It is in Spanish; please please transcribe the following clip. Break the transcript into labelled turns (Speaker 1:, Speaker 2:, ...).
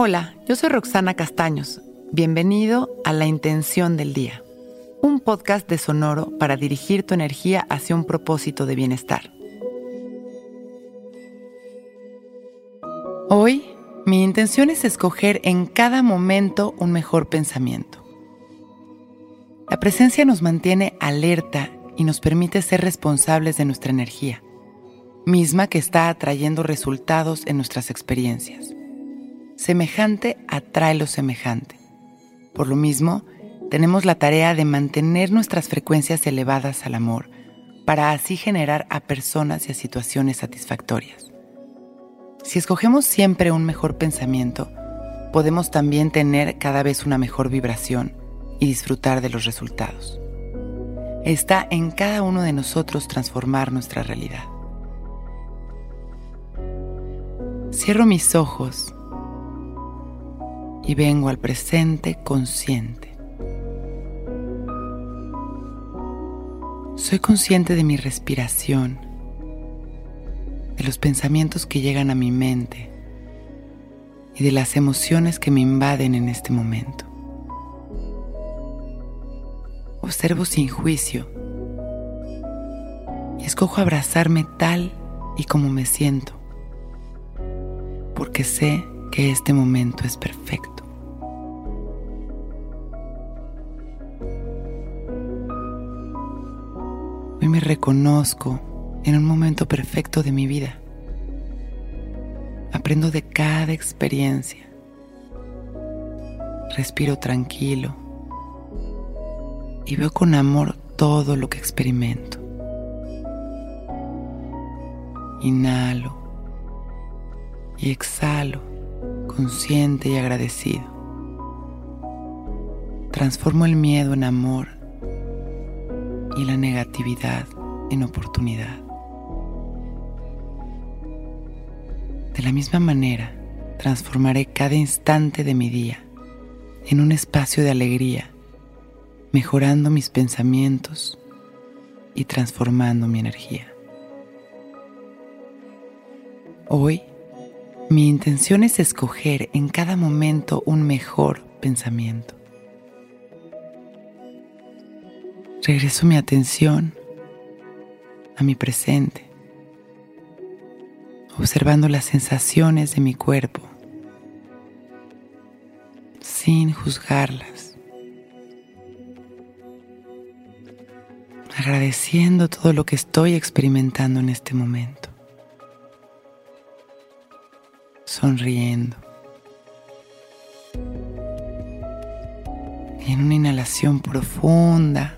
Speaker 1: Hola, yo soy Roxana Castaños. Bienvenido a La Intención del Día, un podcast de Sonoro para dirigir tu energía hacia un propósito de bienestar. Hoy, mi intención es escoger en cada momento un mejor pensamiento. La presencia nos mantiene alerta y nos permite ser responsables de nuestra energía, misma que está atrayendo resultados en nuestras experiencias. Semejante atrae lo semejante. Por lo mismo, tenemos la tarea de mantener nuestras frecuencias elevadas al amor, para así generar a personas y a situaciones satisfactorias. Si escogemos siempre un mejor pensamiento, podemos también tener cada vez una mejor vibración y disfrutar de los resultados. Está en cada uno de nosotros transformar nuestra realidad. Cierro mis ojos y vengo al presente consciente. Soy consciente de mi respiración, de los pensamientos que llegan a mi mente y de las emociones que me invaden en este momento. Observo sin juicio y escojo abrazarme tal y como me siento, porque sé que este momento es perfecto. Me reconozco en un momento perfecto de mi vida. Aprendo de cada experiencia. Respiro tranquilo y veo con amor todo lo que experimento. Inhalo y exhalo, consciente y agradecido. Transformo el miedo en amor y la negatividad en oportunidad. De la misma manera, transformaré cada instante de mi día en un espacio de alegría mejorando mis pensamientos y transformando mi energía. Hoy, mi intención es escoger en cada momento un mejor pensamiento. Regreso mi atención a mi presente, observando las sensaciones de mi cuerpo sin juzgarlas. agradeciendo todo lo que estoy experimentando en este momento. Sonriendo. Y en una inhalación profunda,